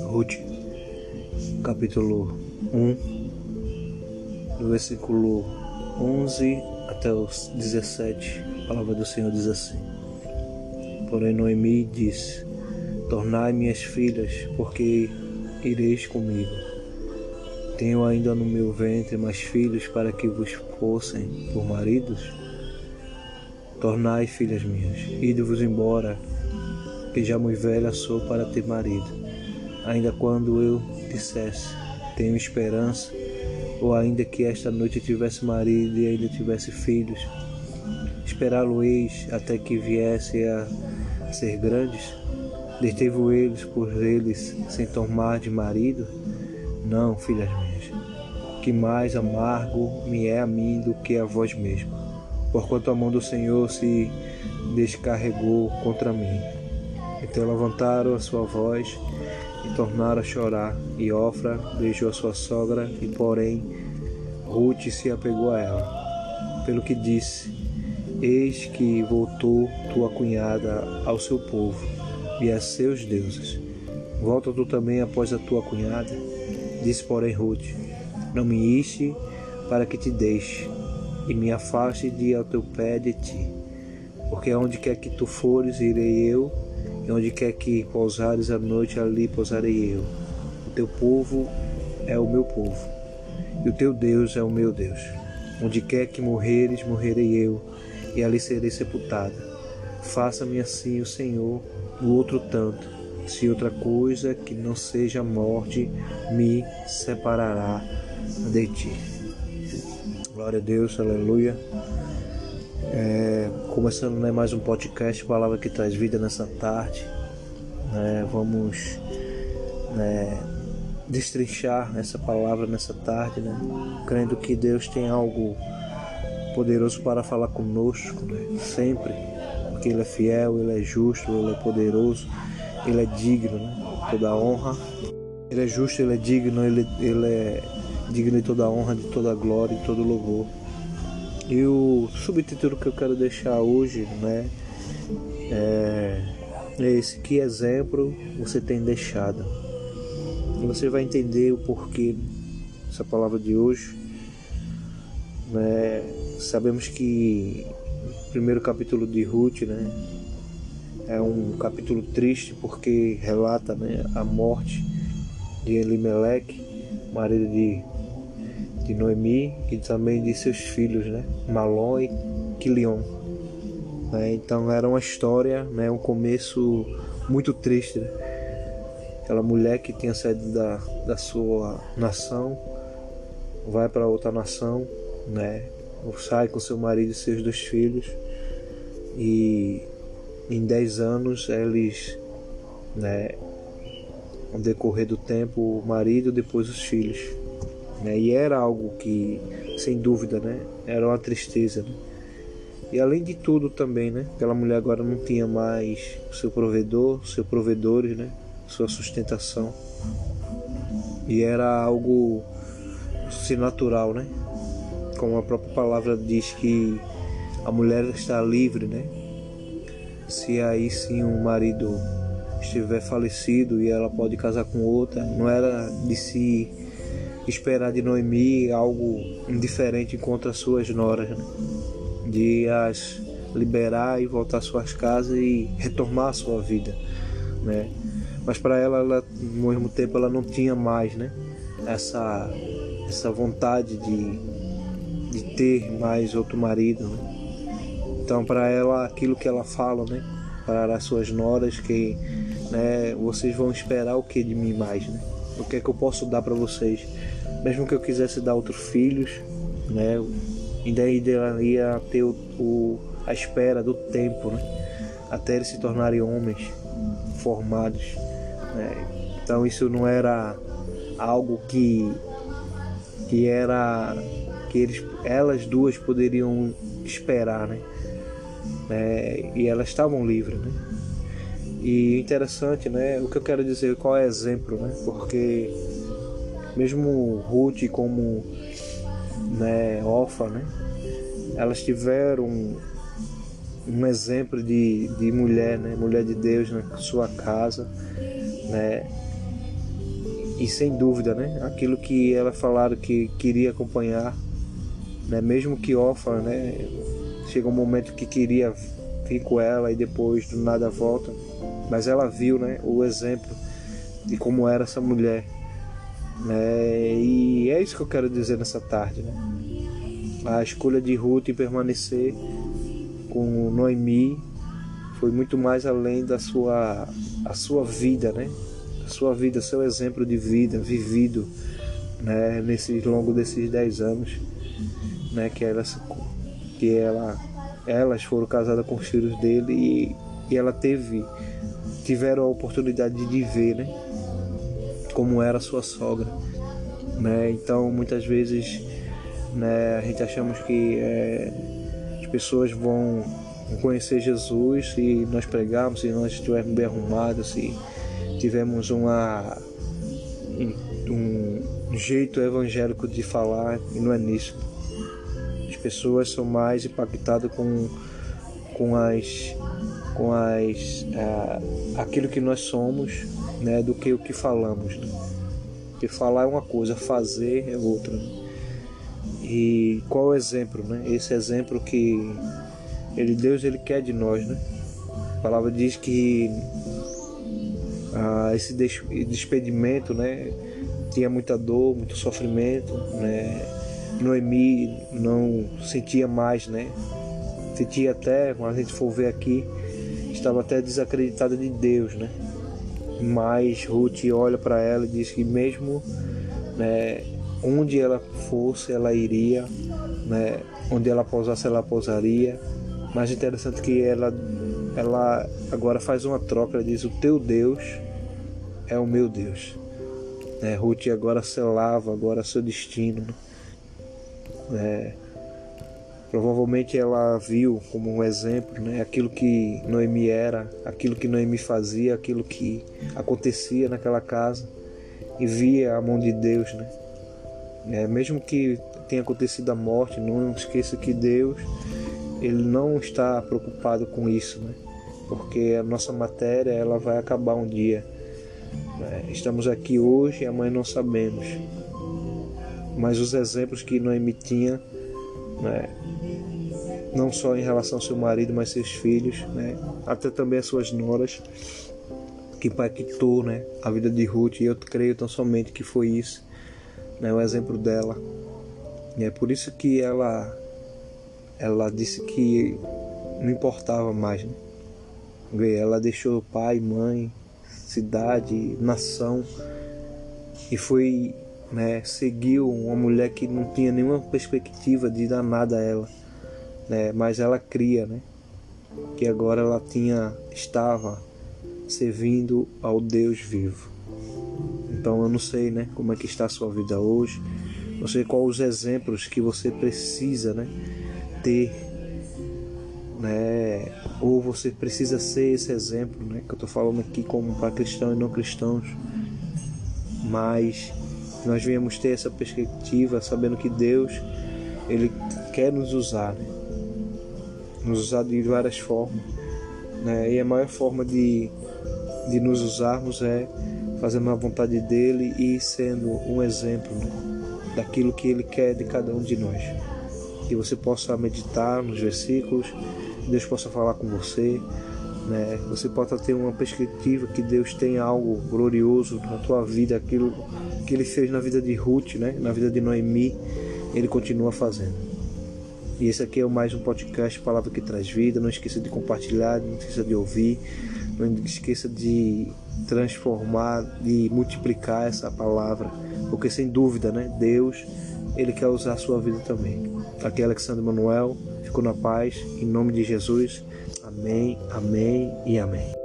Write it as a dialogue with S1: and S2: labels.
S1: Ruth, capítulo 1, do versículo 11 até os 17, a palavra do Senhor diz assim: Porém, Noemi disse: Tornai minhas filhas, porque ireis comigo. Tenho ainda no meu ventre mais filhos para que vos fossem por maridos? Tornai, filhas minhas, ide-vos embora, que já muito velha sou para ter marido. Ainda quando eu dissesse, tenho esperança, ou ainda que esta noite tivesse marido e ainda tivesse filhos, esperá-lo-eis até que viesse a ser grandes? Deteve eles por eles sem tomar de marido? Não, filhas minhas, que mais amargo me é a mim do que a vós mesmo, porquanto a mão do Senhor se descarregou contra mim. Então levantaram a sua voz e tornaram a chorar, e Ofra beijou a sua sogra, e porém Ruth se apegou a ela. Pelo que disse, Eis que voltou tua cunhada ao seu povo e a seus deuses. Volta tu também após a tua cunhada? Disse, porém, Ruth: Não me iste para que te deixe e me afaste de ao teu pé de ti. Porque onde quer que tu fores, irei eu, e onde quer que pousares a noite, ali pousarei eu. O teu povo é o meu povo, e o teu Deus é o meu Deus. Onde quer que morreres, morrerei eu e ali serei sepultada. Faça-me assim o Senhor o outro tanto, se outra coisa que não seja morte me separará de ti. Glória a Deus, aleluia. É, começando né, mais um podcast, palavra que traz vida nessa tarde. É, vamos né, destrinchar essa palavra nessa tarde, né, crendo que Deus tem algo poderoso para falar conosco, né? sempre, porque Ele é fiel, Ele é justo, Ele é poderoso, Ele é digno, né? toda honra. Ele é justo, Ele é digno, Ele, ele é digno de toda honra, de toda glória, de todo louvor. E o subtítulo que eu quero deixar hoje, né, é, esse: que exemplo você tem deixado? E você vai entender o porquê dessa palavra de hoje, né? Sabemos que o primeiro capítulo de Ruth, né, é um capítulo triste porque relata, né, a morte de Elimelech, marido de, de Noemi, e também de seus filhos, né, Malon e Quilion. Né, então era uma história, né, um começo muito triste. Né? Aquela mulher que tinha saído da, da sua nação vai para outra nação, né? sai com seu marido e seus dois filhos e em 10 anos eles, né, no decorrer do tempo, o marido depois os filhos. Né, e era algo que, sem dúvida, né, era uma tristeza. Né? E além de tudo também, né, aquela mulher agora não tinha mais o seu provedor, seu provedores, né, sua sustentação. E era algo se natural, né? como a própria palavra diz que a mulher está livre, né? Se aí sim o marido estiver falecido e ela pode casar com outra, não era de se esperar de Noemi algo indiferente contra suas noras, né? de as liberar e voltar às suas casas e retomar a sua vida, né? Mas para ela, ela, no mesmo tempo, ela não tinha mais, né? Essa essa vontade de de ter mais outro marido. Né? Então, para ela, aquilo que ela fala, né? Para as suas noras, que né, vocês vão esperar o que de mim mais, né? O que é que eu posso dar para vocês? Mesmo que eu quisesse dar outros filhos, né? Ainda ia ter o, o, a espera do tempo, né? Até eles se tornarem homens formados. Né? Então isso não era algo que que era que eles, elas duas poderiam esperar, né? É, e elas estavam livres, né? E interessante, né? O que eu quero dizer, qual é o exemplo, né? Porque mesmo Ruth como né, né? Elas tiveram um exemplo de, de mulher, né? Mulher de Deus na sua casa, né? E sem dúvida, né? Aquilo que ela falaram que queria acompanhar, né? Mesmo que órfã, né? Chega um momento que queria vir com ela e depois do nada volta, mas ela viu, né? O exemplo de como era essa mulher, né? E é isso que eu quero dizer nessa tarde, né? A escolha de Ruth em permanecer com Noemi foi muito mais além da sua a sua vida, né? A sua vida, seu exemplo de vida vivido, né? Nesse longo desses dez anos, né? Que elas que ela elas foram casadas com os filhos dele e, e ela teve tiveram a oportunidade de ver, né? Como era sua sogra, né? Então muitas vezes, né? A gente achamos que é, as pessoas vão conhecer Jesus se nós pregarmos, se nós estivermos bem arrumados, se tivermos uma um, um jeito evangélico de falar e não é nisso. As pessoas são mais impactadas com com as com as uh, aquilo que nós somos, né, do que o que falamos. Né? Porque falar é uma coisa, fazer é outra. Né? E qual o exemplo, né? Esse exemplo que ele Deus ele quer de nós, né? A palavra diz que ah, esse despedimento, né, tinha muita dor, muito sofrimento, né? Noemi não sentia mais, né? Sentia até, quando a gente for ver aqui, estava até desacreditada de Deus, né? Mas Ruth olha para ela e diz que mesmo né, onde ela fosse, ela iria, né? Onde ela pousasse, ela pousaria. Mas interessante que ela, ela agora faz uma troca, ela diz: O teu Deus é o meu Deus. Né? Ruth agora selava agora seu destino. Né? Provavelmente ela viu como um exemplo né, aquilo que Noemi era, aquilo que Noemi fazia, aquilo que acontecia naquela casa e via a mão de Deus. Né? É, mesmo que tenha acontecido a morte, não esqueça que Deus ele não está preocupado com isso, né? porque a nossa matéria ela vai acabar um dia. Né? Estamos aqui hoje e amanhã não sabemos. Mas os exemplos que Noemi tinha né? Não só em relação ao seu marido, mas seus filhos, né? até também as suas noras, que impactou né? a vida de Ruth, e eu creio tão somente que foi isso, né? o exemplo dela. E é por isso que ela, ela disse que não importava mais. Né? Ela deixou pai, mãe, cidade, nação e foi né, seguiu uma mulher que não tinha nenhuma perspectiva de dar nada a ela, né, mas ela cria, né, que agora ela tinha estava servindo ao Deus vivo. Então eu não sei, né, como é que está a sua vida hoje, não sei quais os exemplos que você precisa, né, ter, né, ou você precisa ser esse exemplo, né, que eu estou falando aqui como para cristãos e não cristãos, mas nós viemos ter essa perspectiva sabendo que Deus ele quer nos usar, né? Nos usar de várias formas, né? E a maior forma de, de nos usarmos é fazendo a vontade dele e sendo um exemplo daquilo que ele quer de cada um de nós. Que você possa meditar nos versículos, Deus possa falar com você, né? Você possa ter uma perspectiva que Deus tem algo glorioso na tua vida, aquilo que ele fez na vida de Ruth, né? na vida de Noemi, ele continua fazendo. E esse aqui é mais um podcast Palavra que Traz Vida. Não esqueça de compartilhar, não esqueça de ouvir, não esqueça de transformar, de multiplicar essa palavra, porque sem dúvida, né, Deus, ele quer usar a sua vida também. Aqui é Alexandre Manuel, ficou na paz, em nome de Jesus. Amém, amém e amém.